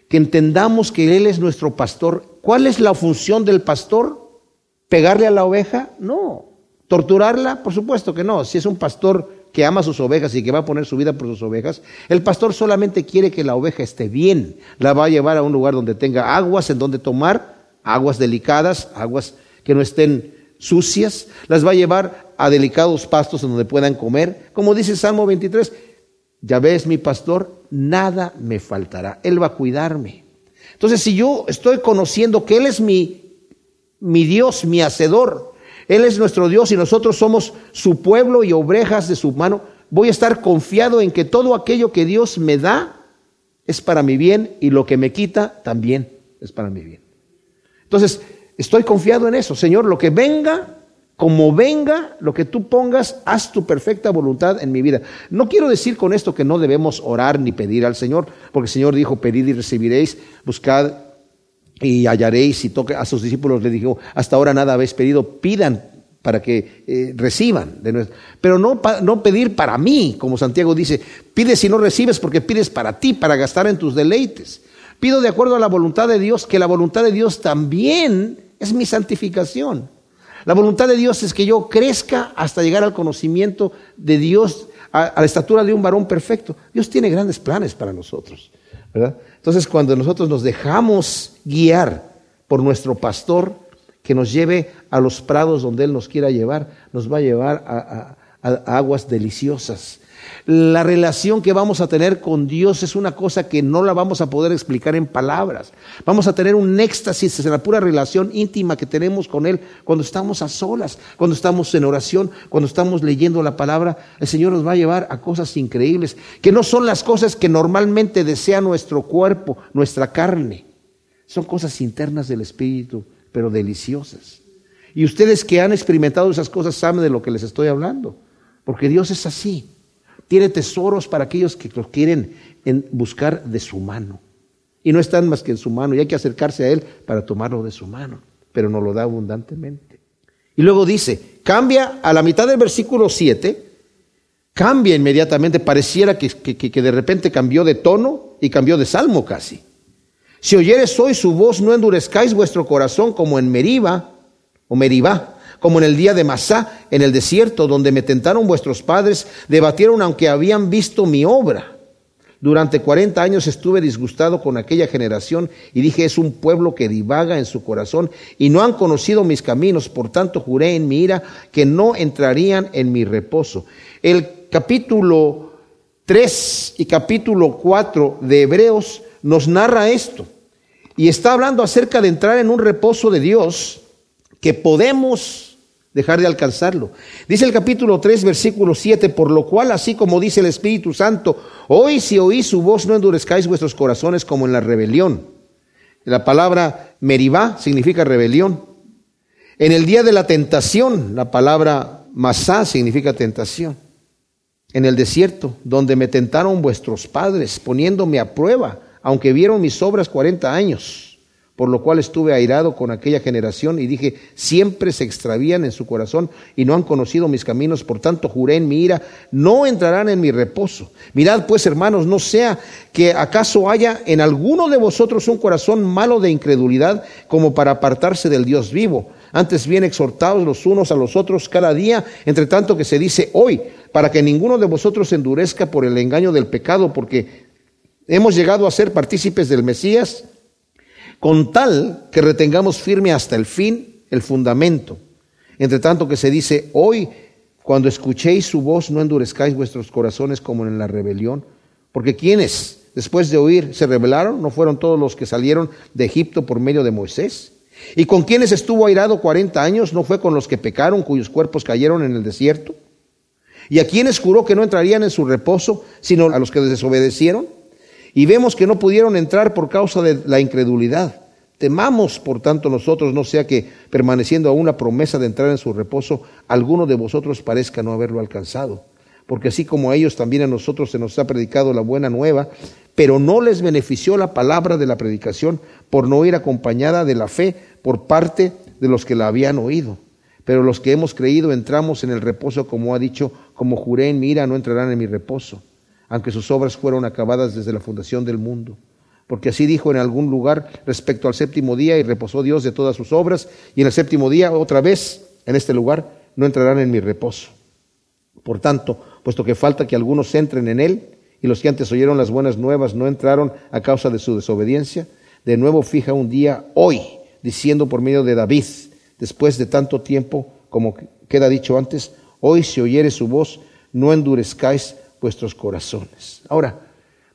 Que entendamos que Él es nuestro pastor. ¿Cuál es la función del pastor? ¿Pegarle a la oveja? No. ¿Torturarla? Por supuesto que no. Si es un pastor que ama sus ovejas y que va a poner su vida por sus ovejas, el pastor solamente quiere que la oveja esté bien. La va a llevar a un lugar donde tenga aguas en donde tomar, aguas delicadas, aguas que no estén sucias, las va a llevar a delicados pastos en donde puedan comer. Como dice Salmo 23, ya ves mi pastor, nada me faltará, Él va a cuidarme. Entonces, si yo estoy conociendo que Él es mi, mi Dios, mi hacedor, Él es nuestro Dios y nosotros somos su pueblo y obrejas de su mano, voy a estar confiado en que todo aquello que Dios me da es para mi bien y lo que me quita también es para mi bien. Entonces, Estoy confiado en eso. Señor, lo que venga, como venga, lo que tú pongas, haz tu perfecta voluntad en mi vida. No quiero decir con esto que no debemos orar ni pedir al Señor, porque el Señor dijo, pedid y recibiréis, buscad y hallaréis, y toque a sus discípulos le dijo, hasta ahora nada habéis pedido, pidan para que eh, reciban. De Pero no, no pedir para mí, como Santiago dice, pides y no recibes porque pides para ti, para gastar en tus deleites. Pido de acuerdo a la voluntad de Dios, que la voluntad de Dios también es mi santificación. La voluntad de Dios es que yo crezca hasta llegar al conocimiento de Dios, a, la estatura de un varón perfecto. Dios tiene grandes planes para nosotros. ¿Verdad? Entonces, cuando nosotros nos dejamos guiar por nuestro pastor, que nos lleve a los prados donde Él nos quiera llevar, nos va a llevar a aguas deliciosas la relación que vamos a tener con Dios es una cosa que no la vamos a poder explicar en palabras. Vamos a tener un éxtasis en la pura relación íntima que tenemos con Él cuando estamos a solas, cuando estamos en oración, cuando estamos leyendo la palabra. El Señor nos va a llevar a cosas increíbles, que no son las cosas que normalmente desea nuestro cuerpo, nuestra carne. Son cosas internas del Espíritu, pero deliciosas. Y ustedes que han experimentado esas cosas saben de lo que les estoy hablando, porque Dios es así tiene tesoros para aquellos que los quieren buscar de su mano. Y no están más que en su mano, y hay que acercarse a Él para tomarlo de su mano, pero nos lo da abundantemente. Y luego dice, cambia a la mitad del versículo 7, cambia inmediatamente, pareciera que, que, de repente cambió de tono y cambió de salmo casi. Si oyeres hoy su voz, no endurezcáis vuestro corazón como en Meriba o Meribá, como en el día de Masá, en el desierto, donde me tentaron vuestros padres, debatieron aunque habían visto mi obra. Durante cuarenta años estuve disgustado con aquella generación y dije, es un pueblo que divaga en su corazón y no han conocido mis caminos, por tanto juré en mi ira que no entrarían en mi reposo. El capítulo 3 y capítulo 4 de Hebreos nos narra esto y está hablando acerca de entrar en un reposo de Dios que podemos dejar de alcanzarlo. Dice el capítulo 3, versículo 7, por lo cual, así como dice el Espíritu Santo, hoy si oís su voz, no endurezcáis vuestros corazones como en la rebelión. La palabra meribá significa rebelión. En el día de la tentación, la palabra masá significa tentación. En el desierto, donde me tentaron vuestros padres, poniéndome a prueba, aunque vieron mis obras cuarenta años por lo cual estuve airado con aquella generación y dije, siempre se extravían en su corazón y no han conocido mis caminos, por tanto juré en mi ira, no entrarán en mi reposo. Mirad pues, hermanos, no sea que acaso haya en alguno de vosotros un corazón malo de incredulidad como para apartarse del Dios vivo. Antes bien exhortados los unos a los otros cada día, entre tanto que se dice hoy, para que ninguno de vosotros endurezca por el engaño del pecado, porque hemos llegado a ser partícipes del Mesías, con tal que retengamos firme hasta el fin el fundamento. Entre tanto que se dice hoy, cuando escuchéis su voz, no endurezcáis vuestros corazones como en la rebelión. Porque quienes, después de oír, se rebelaron, no fueron todos los que salieron de Egipto por medio de Moisés. Y con quienes estuvo airado cuarenta años, no fue con los que pecaron, cuyos cuerpos cayeron en el desierto. Y a quienes juró que no entrarían en su reposo, sino a los que desobedecieron. Y vemos que no pudieron entrar por causa de la incredulidad. Temamos, por tanto, nosotros, no sea que, permaneciendo aún la promesa de entrar en su reposo, alguno de vosotros parezca no haberlo alcanzado. Porque así como a ellos, también a nosotros se nos ha predicado la buena nueva, pero no les benefició la palabra de la predicación por no ir acompañada de la fe por parte de los que la habían oído. Pero los que hemos creído entramos en el reposo, como ha dicho, como juré en mi ira, no entrarán en mi reposo, aunque sus obras fueron acabadas desde la fundación del mundo porque así dijo en algún lugar respecto al séptimo día y reposó Dios de todas sus obras, y en el séptimo día otra vez en este lugar no entrarán en mi reposo. Por tanto, puesto que falta que algunos entren en él, y los que antes oyeron las buenas nuevas no entraron a causa de su desobediencia, de nuevo fija un día hoy, diciendo por medio de David, después de tanto tiempo como queda dicho antes, hoy si oyere su voz, no endurezcáis vuestros corazones. Ahora,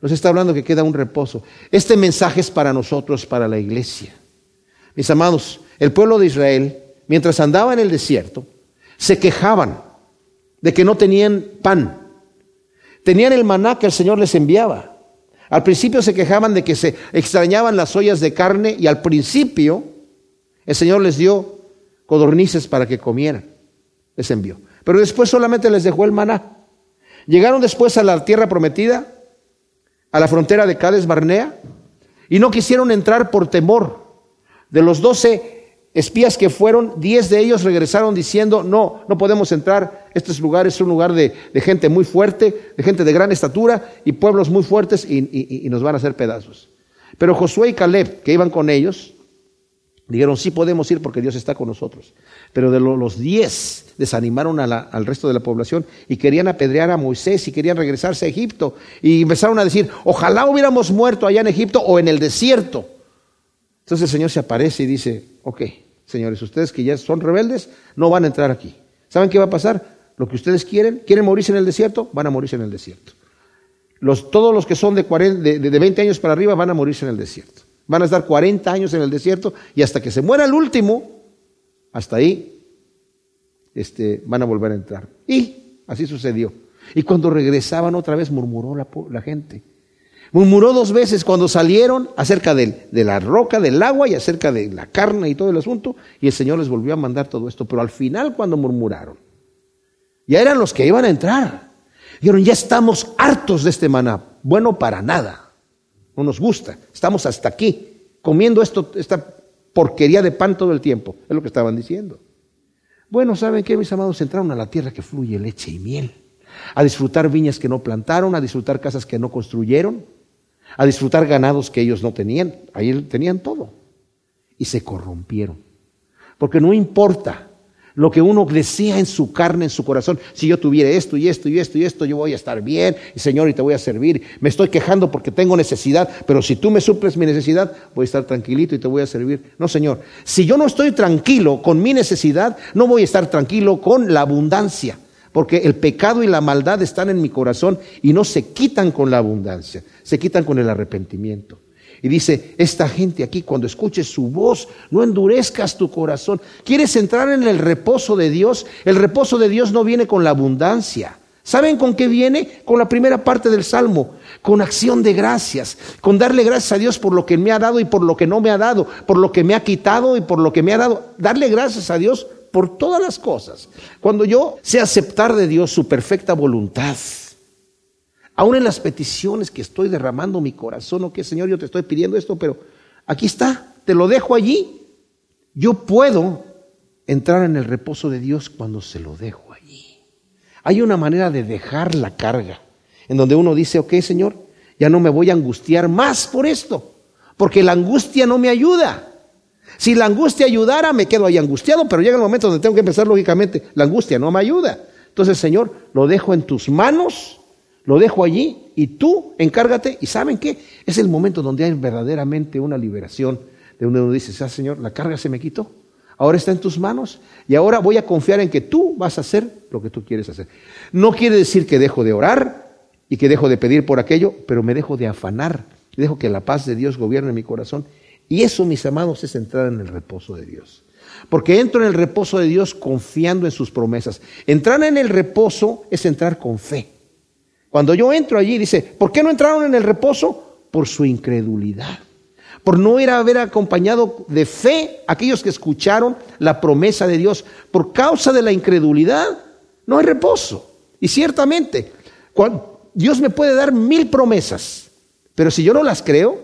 nos está hablando que queda un reposo. Este mensaje es para nosotros, para la iglesia. Mis amados, el pueblo de Israel, mientras andaba en el desierto, se quejaban de que no tenían pan. Tenían el maná que el Señor les enviaba. Al principio se quejaban de que se extrañaban las ollas de carne y al principio el Señor les dio codornices para que comieran. Les envió. Pero después solamente les dejó el maná. Llegaron después a la tierra prometida a la frontera de Cades Barnea y no quisieron entrar por temor. De los doce espías que fueron, diez de ellos regresaron diciendo, no, no podemos entrar, este lugar es un lugar de, gente muy fuerte, de gente de gran estatura y pueblos muy fuertes y, y nos van a hacer pedazos. Pero Josué y Caleb, que iban con ellos, dijeron, sí podemos ir porque Dios está con nosotros. Pero de los diez desanimaron al resto de la población y querían apedrear a Moisés y querían regresarse a Egipto. Y empezaron a decir, ojalá hubiéramos muerto allá en Egipto o en el desierto. Entonces el Señor se aparece y dice, ok, señores, ustedes que ya son rebeldes, no van a entrar aquí. ¿Saben qué va a pasar? Lo que ustedes quieren, quieren morirse en el desierto, van a morirse en el desierto. Los, todos los que son de, 40, de, de 20 años para arriba van a morirse en el desierto. Van a estar 40 años en el desierto y hasta que se muera el último, hasta ahí este, van a volver a entrar. Y así sucedió. Y cuando regresaban otra vez murmuró la, gente. Murmuró dos veces cuando salieron acerca de, de, la roca, del agua y acerca de la carne y todo el asunto. Y el Señor les volvió a mandar todo esto. Pero al final cuando murmuraron, ya eran los que iban a entrar. Dijeron, ya estamos hartos de este maná. Bueno, para nada. No nos gusta. Estamos hasta aquí comiendo esto, esta porquería de pan todo el tiempo. Es lo que estaban diciendo. Bueno, ¿saben qué, mis amados? Entraron a la tierra que fluye leche y miel, a disfrutar viñas que no plantaron, a disfrutar casas que no construyeron, a disfrutar ganados que ellos no tenían. Ahí tenían todo. Y se corrompieron. Porque no importa lo que uno desea en su carne, en su corazón. Si yo tuviera esto y esto y esto y esto, yo voy a estar bien, Señor, y te voy a servir. Me estoy quejando porque tengo necesidad, pero si tú me suples mi necesidad, voy a estar tranquilito y te voy a servir. No, Señor, si yo no estoy tranquilo con mi necesidad, no voy a estar tranquilo con la abundancia, porque el pecado y la maldad están en mi corazón y no se quitan con la abundancia, se quitan con el arrepentimiento. Y dice, esta gente aquí, cuando escuches su voz, no endurezcas tu corazón. ¿Quieres entrar en el reposo de Dios? El reposo de Dios no viene con la abundancia. ¿Saben con qué viene? Con la primera parte del Salmo, con acción de gracias, con darle gracias a Dios por lo que me ha dado y por lo que no me ha dado, por lo que me ha quitado y por lo que me ha dado. Darle gracias a Dios por todas las cosas. Cuando yo sé aceptar de Dios su perfecta voluntad, Aún en las peticiones que estoy derramando mi corazón, o que Señor, yo te estoy pidiendo esto, pero aquí está, te lo dejo allí. Yo puedo entrar en el reposo de Dios cuando se lo dejo allí. Hay una manera de dejar la carga, en donde uno dice, ok Señor, ya no me voy a angustiar más por esto, porque la angustia no me ayuda. Si la angustia ayudara, me quedo ahí angustiado, pero llega el momento donde tengo que empezar lógicamente. La angustia no me ayuda. Entonces, Señor, lo dejo en tus manos, lo dejo allí y tú encárgate. ¿Y saben qué? Es el momento donde hay verdaderamente una liberación, de donde uno dice, ah, Señor, la carga se me quitó. Ahora está en tus manos y ahora voy a confiar en que tú vas a hacer lo que tú quieres hacer. No quiere decir que dejo de orar y que dejo de pedir por aquello, pero me dejo de afanar. Dejo que la paz de Dios gobierne mi corazón y eso, mis amados, es entrar en el reposo de Dios. Porque entro en el reposo de Dios confiando en sus promesas. Entrar en el reposo es entrar con fe. Cuando yo entro allí, dice, ¿por qué no entraron en el reposo? Por su incredulidad. Por no ir a haber acompañado de fe aquellos que escucharon la promesa de Dios. Por causa de la incredulidad, no hay reposo. Y ciertamente, Dios me puede dar mil promesas, pero si yo no las creo,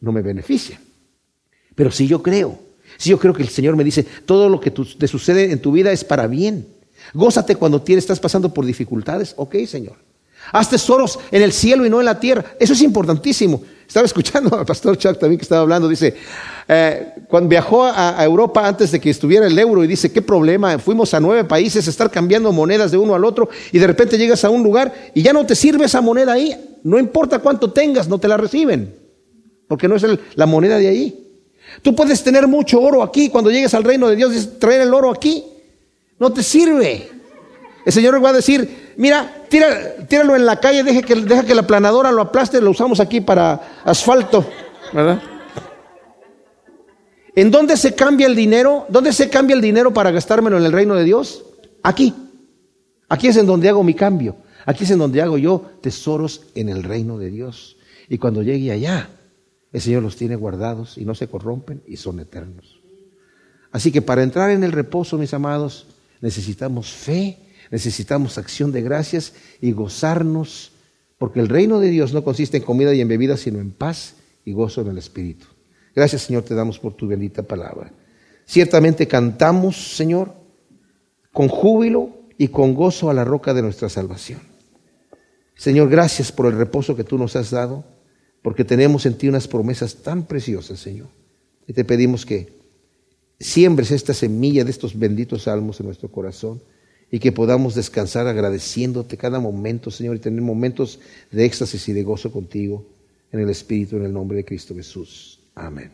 no me beneficia. Pero si yo creo, si yo creo que el Señor me dice, todo lo que te sucede en tu vida es para bien. Gózate cuando tienes, estás pasando por dificultades. Ok, Señor. Haz tesoros en el cielo y no en la tierra. Eso es importantísimo. Estaba escuchando al pastor Chuck también que estaba hablando. Dice, eh, cuando viajó a, Europa antes de que estuviera el euro y dice, qué problema, fuimos a nueve países a estar cambiando monedas de uno al otro y de repente llegas a un lugar y ya no te sirve esa moneda ahí. No importa cuánto tengas, no te la reciben. Porque no es la moneda de ahí. Tú puedes tener mucho oro aquí, cuando llegues al reino de Dios, traer el oro aquí. No te sirve. El Señor va a decir, mira, tíralo en la calle, deja que, deja que la planadora lo aplaste, lo usamos aquí para asfalto. ¿Verdad? ¿En dónde se cambia el dinero? ¿Dónde se cambia el dinero para gastármelo en el reino de Dios? Aquí. Aquí es en donde hago mi cambio. Aquí es en donde hago yo tesoros en el reino de Dios. Y cuando llegue allá, el Señor los tiene guardados y no se corrompen y son eternos. Así que para entrar en el reposo, mis amados, necesitamos fe, necesitamos acción de gracias y gozarnos, porque el reino de Dios no consiste en comida y en bebida, sino en paz y gozo en el Espíritu. Gracias, Señor, te damos por tu bendita palabra. Ciertamente cantamos, Señor, con júbilo y con gozo a la roca de nuestra salvación. Señor, gracias por el reposo que tú nos has dado porque tenemos en ti unas promesas tan preciosas, Señor. Y te pedimos que siembres esta semilla de estos benditos salmos en nuestro corazón y que podamos descansar agradeciéndote cada momento, Señor, y tener momentos de éxtasis y de gozo contigo en el Espíritu, en el nombre de Cristo Jesús. Amén.